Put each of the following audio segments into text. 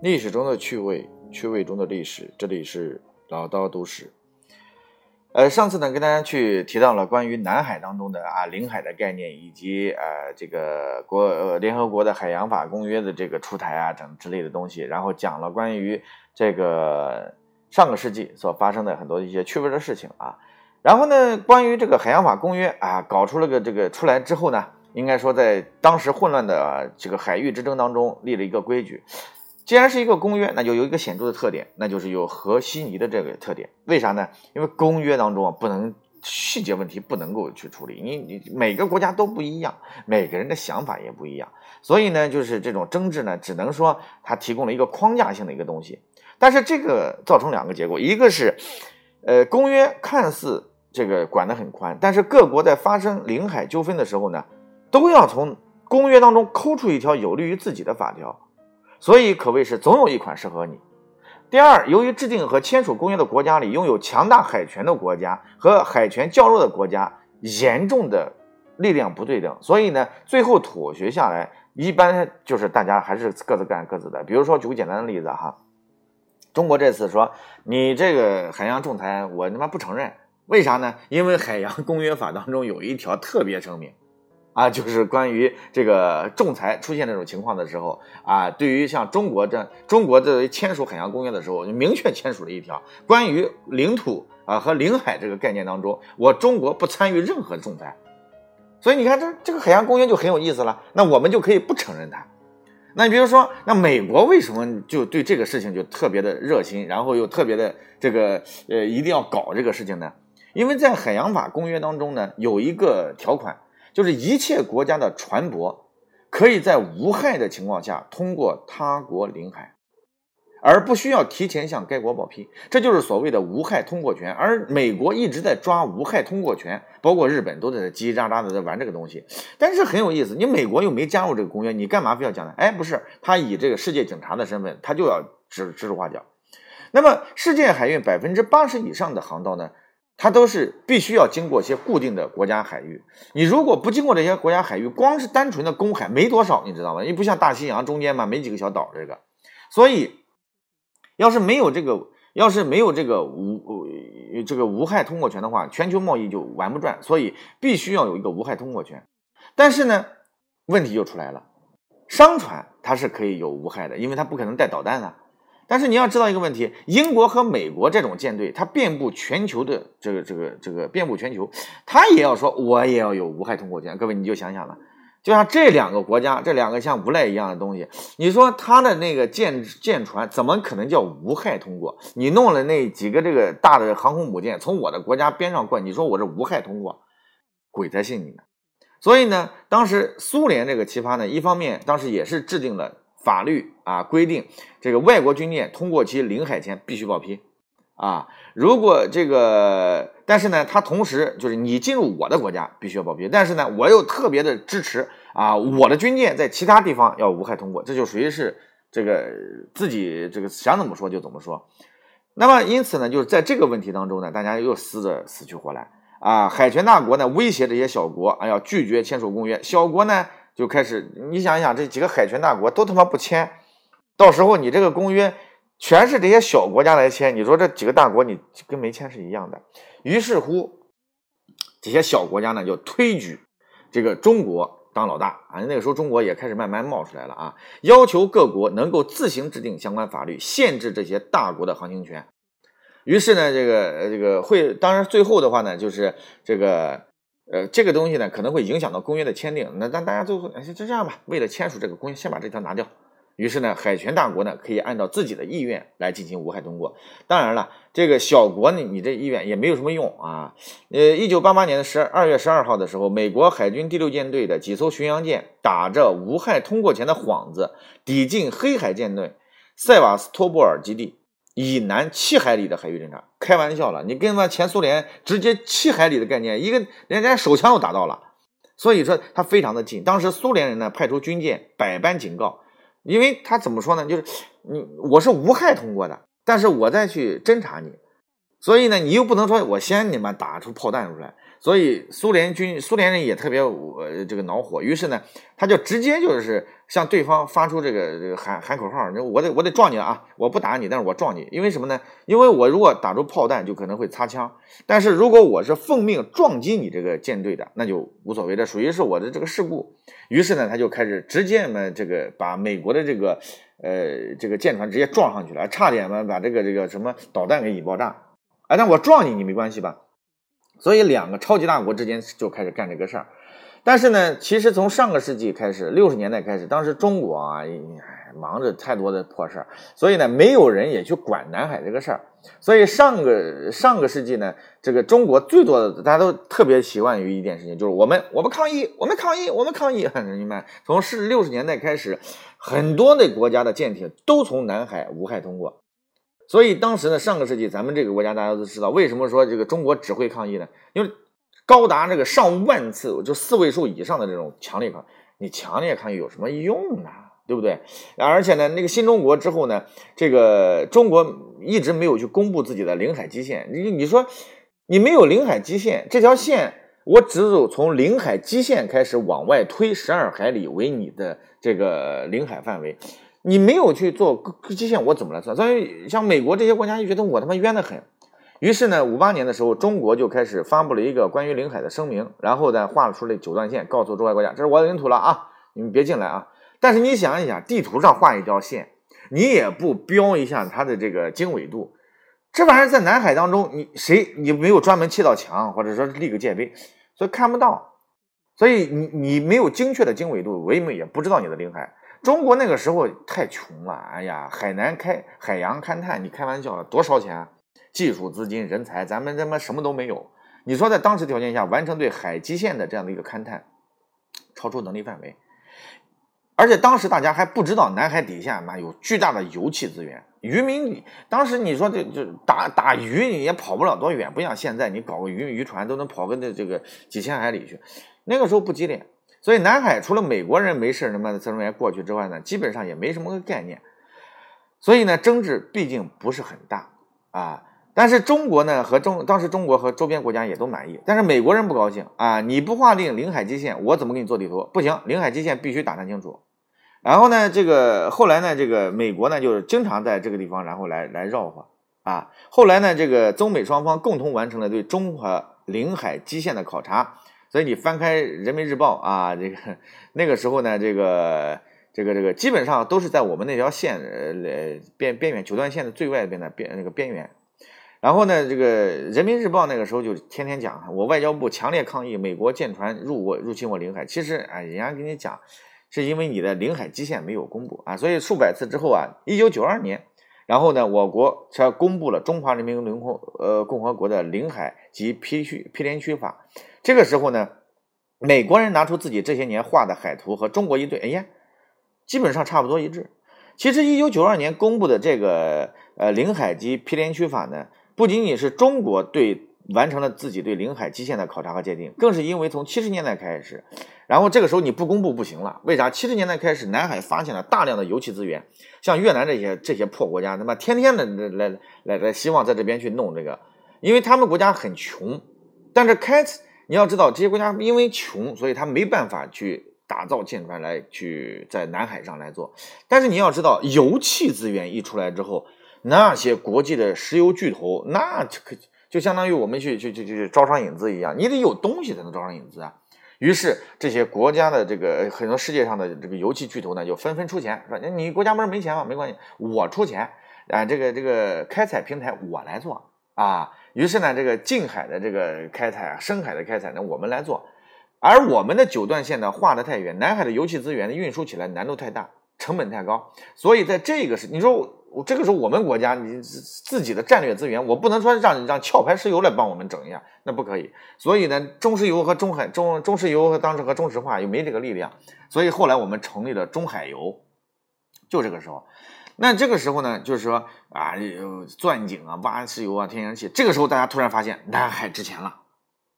历史中的趣味，趣味中的历史，这里是老刀都市。呃，上次呢跟大家去提到了关于南海当中的啊领海的概念，以及呃这个国呃联合国的海洋法公约的这个出台啊等之类的东西，然后讲了关于这个上个世纪所发生的很多一些趣味的事情啊。然后呢，关于这个海洋法公约啊，搞出了个这个出来之后呢，应该说在当时混乱的这个海域之争当中立了一个规矩。既然是一个公约，那就有一个显著的特点，那就是有和稀泥的这个特点。为啥呢？因为公约当中啊，不能细节问题不能够去处理，你你每个国家都不一样，每个人的想法也不一样，所以呢，就是这种争执呢，只能说它提供了一个框架性的一个东西。但是这个造成两个结果，一个是，呃，公约看似这个管得很宽，但是各国在发生领海纠纷的时候呢，都要从公约当中抠出一条有利于自己的法条。所以可谓是总有一款适合你。第二，由于制定和签署公约的国家里拥有强大海权的国家和海权较弱的国家严重的力量不对等，所以呢，最后妥协下来，一般就是大家还是各自干各自的。比如说，举个简单的例子哈，中国这次说你这个海洋仲裁，我他妈不承认，为啥呢？因为海洋公约法当中有一条特别声明。啊，就是关于这个仲裁出现这种情况的时候啊，对于像中国这中国这签署海洋公约的时候，就明确签署了一条关于领土啊和领海这个概念当中，我中国不参与任何仲裁。所以你看，这这个海洋公约就很有意思了。那我们就可以不承认它。那你比如说，那美国为什么就对这个事情就特别的热心，然后又特别的这个呃一定要搞这个事情呢？因为在海洋法公约当中呢，有一个条款。就是一切国家的船舶可以在无害的情况下通过他国领海，而不需要提前向该国报批，这就是所谓的无害通过权。而美国一直在抓无害通过权，包括日本都在叽叽喳喳的在玩这个东西。但是很有意思，你美国又没加入这个公约，你干嘛非要讲呢？哎，不是，他以这个世界警察的身份，他就要指指手画脚。那么世界海运百分之八十以上的航道呢？它都是必须要经过一些固定的国家海域，你如果不经过这些国家海域，光是单纯的公海没多少，你知道吗？因为不像大西洋中间嘛，没几个小岛这个，所以要是没有这个，要是没有这个无这个无害通过权的话，全球贸易就玩不转，所以必须要有一个无害通过权。但是呢，问题就出来了，商船它是可以有无害的，因为它不可能带导弹啊。但是你要知道一个问题，英国和美国这种舰队，它遍布全球的这个这个这个遍布全球，它也要说，我也要有无害通过权。各位你就想想了，就像这两个国家，这两个像无赖一样的东西，你说它的那个舰舰船怎么可能叫无害通过？你弄了那几个这个大的航空母舰从我的国家边上过，你说我这无害通过，鬼才信你呢！所以呢，当时苏联这个奇葩呢，一方面当时也是制定了。法律啊规定，这个外国军舰通过其领海前必须报批，啊，如果这个，但是呢，它同时就是你进入我的国家必须要报批，但是呢，我又特别的支持啊，我的军舰在其他地方要无害通过，这就属于是这个自己这个想怎么说就怎么说。那么因此呢，就是在这个问题当中呢，大家又撕着死去活来啊，海权大国呢威胁这些小国啊要拒绝签署公约，小国呢。就开始，你想一想，这几个海权大国都他妈不签，到时候你这个公约全是这些小国家来签，你说这几个大国你跟没签是一样的。于是乎，这些小国家呢就推举这个中国当老大啊。那个时候中国也开始慢慢冒出来了啊，要求各国能够自行制定相关法律，限制这些大国的航行权。于是呢，这个这个会，当然最后的话呢，就是这个。呃，这个东西呢可能会影响到公约的签订，那但大家最后就这样吧，为了签署这个公约，先把这条拿掉。于是呢，海权大国呢可以按照自己的意愿来进行无害通过。当然了，这个小国呢，你这意愿也没有什么用啊。呃，一九八八年的十二月十二号的时候，美国海军第六舰队的几艘巡洋舰打着无害通过权的幌子，抵近黑海舰队塞瓦斯托波尔基地。以南七海里的海域侦察，开玩笑了，你跟他前苏联直接七海里的概念，一个连连手枪都打到了，所以说他非常的近。当时苏联人呢派出军舰百般警告，因为他怎么说呢？就是你我是无害通过的，但是我再去侦察你，所以呢，你又不能说我先你妈打出炮弹出来。所以苏联军苏联人也特别呃这个恼火，于是呢，他就直接就是向对方发出这个喊喊口号，我得我得撞你啊！我不打你，但是我撞你，因为什么呢？因为我如果打出炮弹，就可能会擦枪；但是如果我是奉命撞击你这个舰队的，那就无所谓，这属于是我的这个事故。于是呢，他就开始直接嘛这个把美国的这个呃这个舰船直接撞上去了，差点嘛把这个这个什么导弹给引爆炸。哎，那我撞你，你没关系吧？所以两个超级大国之间就开始干这个事儿，但是呢，其实从上个世纪开始，六十年代开始，当时中国啊，忙着太多的破事儿，所以呢，没有人也去管南海这个事儿。所以上个上个世纪呢，这个中国最多的，大家都特别习惯于一件事情，就是我们我们抗议，我们抗议，我们抗议。你们从是六十年代开始，很多的国家的舰艇都从南海无害通过。所以当时呢，上个世纪咱们这个国家大家都知道，为什么说这个中国只会抗议呢？因为高达这个上万次，就四位数以上的这种强烈抗，你强烈抗议有什么用呢？对不对？而且呢，那个新中国之后呢，这个中国一直没有去公布自己的领海基线。你你说你没有领海基线，这条线我只有从领海基线开始往外推十二海里为你的这个领海范围。你没有去做基线，我怎么来算？所以像美国这些国家就觉得我他妈冤得很。于是呢，五八年的时候，中国就开始发布了一个关于领海的声明，然后呢，画出了九段线，告诉周外国家，这是我的领土了啊，你们别进来啊。但是你想一想，地图上画一条线，你也不标一下它的这个经纬度，这玩意儿在南海当中，你谁你没有专门砌道墙，或者说立个界碑，所以看不到。所以你你没有精确的经纬度，我们也不知道你的领海。中国那个时候太穷了，哎呀，海南开海洋勘探，你开玩笑了，多少钱？技术、资金、人才，咱们他妈什么都没有。你说在当时条件下完成对海基线的这样的一个勘探，超出能力范围。而且当时大家还不知道南海底下妈有巨大的油气资源，渔民当时你说这这打打鱼你也跑不了多远，不像现在你搞个渔渔船都能跑个那这个几千海里去，那个时候不激烈。所以南海除了美国人没事，什么自从员过去之外呢，基本上也没什么个概念。所以呢，争执毕竟不是很大啊。但是中国呢和中当时中国和周边国家也都满意，但是美国人不高兴啊！你不划定领海基线，我怎么给你做地图？不行，领海基线必须打探清楚。然后呢，这个后来呢，这个美国呢就是经常在这个地方然后来来绕话啊。后来呢，这个中美双方共同完成了对中华领海基线的考察。所以你翻开《人民日报》啊，这个那个时候呢，这个这个这个基本上都是在我们那条线呃边边缘九段线的最外边的边那个边缘。然后呢，这个《人民日报》那个时候就天天讲，我外交部强烈抗议美国舰船入我入侵我领海。其实啊，人家跟你讲，是因为你的领海基线没有公布啊。所以数百次之后啊，一九九二年，然后呢，我国才公布了《中华人民共和呃共和国的领海及批区批联区法》。这个时候呢，美国人拿出自己这些年画的海图和中国一对，哎呀，基本上差不多一致。其实，一九九二年公布的这个呃领海及毗连区法呢，不仅仅是中国对完成了自己对领海基线的考察和界定，更是因为从七十年代开始，然后这个时候你不公布不行了。为啥？七十年代开始，南海发现了大量的油气资源，像越南这些这些破国家，他妈天天的来来来来，希望在这边去弄这个，因为他们国家很穷，但是开。你要知道，这些国家因为穷，所以他没办法去打造舰船来去在南海上来做。但是你要知道，油气资源一出来之后，那些国际的石油巨头，那就可就相当于我们去去去去招商引资一样，你得有东西才能招商引资啊。于是这些国家的这个很多世界上的这个油气巨头呢，就纷纷出钱，说你国家不是没钱吗？没关系，我出钱啊，这个这个开采平台我来做啊。于是呢，这个近海的这个开采啊，深海的开采呢，我们来做。而我们的九段线呢，画的太远，南海的油气资源运输起来难度太大，成本太高。所以在这个是，你说我这个时候我们国家你自己的战略资源，我不能说让让壳牌石油来帮我们整一下，那不可以。所以呢，中石油和中海中中石油和当时和中石化又没这个力量，所以后来我们成立了中海油，就这个时候。那这个时候呢，就是说啊，钻井啊、挖石油啊、天然气，这个时候大家突然发现南海值钱了，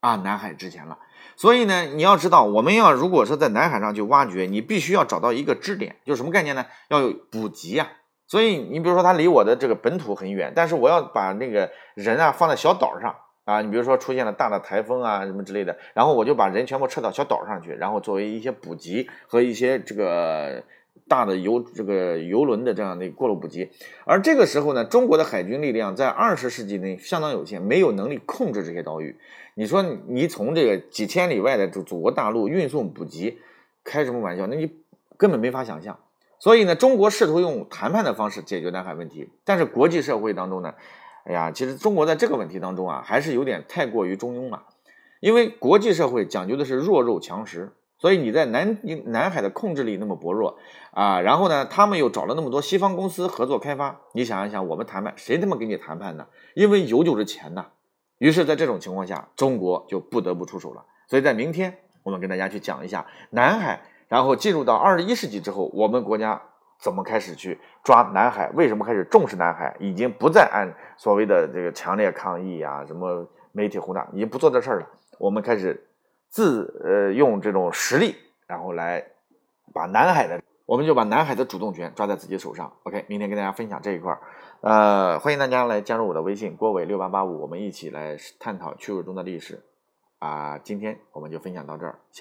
啊，南海值钱了。所以呢，你要知道，我们要如果说在南海上去挖掘，你必须要找到一个支点，就什么概念呢？要有补给呀。所以你比如说它离我的这个本土很远，但是我要把那个人啊放在小岛上啊，你比如说出现了大的台风啊什么之类的，然后我就把人全部撤到小岛上去，然后作为一些补给和一些这个。大的游这个游轮的这样的过路补给，而这个时候呢，中国的海军力量在二十世纪内相当有限，没有能力控制这些岛屿。你说你从这个几千里外的祖祖国大陆运送补给，开什么玩笑？那你根本没法想象。所以呢，中国试图用谈判的方式解决南海问题，但是国际社会当中呢，哎呀，其实中国在这个问题当中啊，还是有点太过于中庸了，因为国际社会讲究的是弱肉强食。所以你在南南海的控制力那么薄弱啊，然后呢，他们又找了那么多西方公司合作开发，你想一想，我们谈判谁他妈跟你谈判呢？因为油就是钱呐。于是，在这种情况下，中国就不得不出手了。所以在明天，我们跟大家去讲一下南海，然后进入到二十一世纪之后，我们国家怎么开始去抓南海？为什么开始重视南海？已经不再按所谓的这个强烈抗议啊，什么媒体轰炸，已经不做这事儿了。我们开始。自呃用这种实力，然后来把南海的，我们就把南海的主动权抓在自己手上。OK，明天跟大家分享这一块儿，呃，欢迎大家来加入我的微信郭伟六八八五，我们一起来探讨屈辱中的历史。啊，今天我们就分享到这儿，谢谢。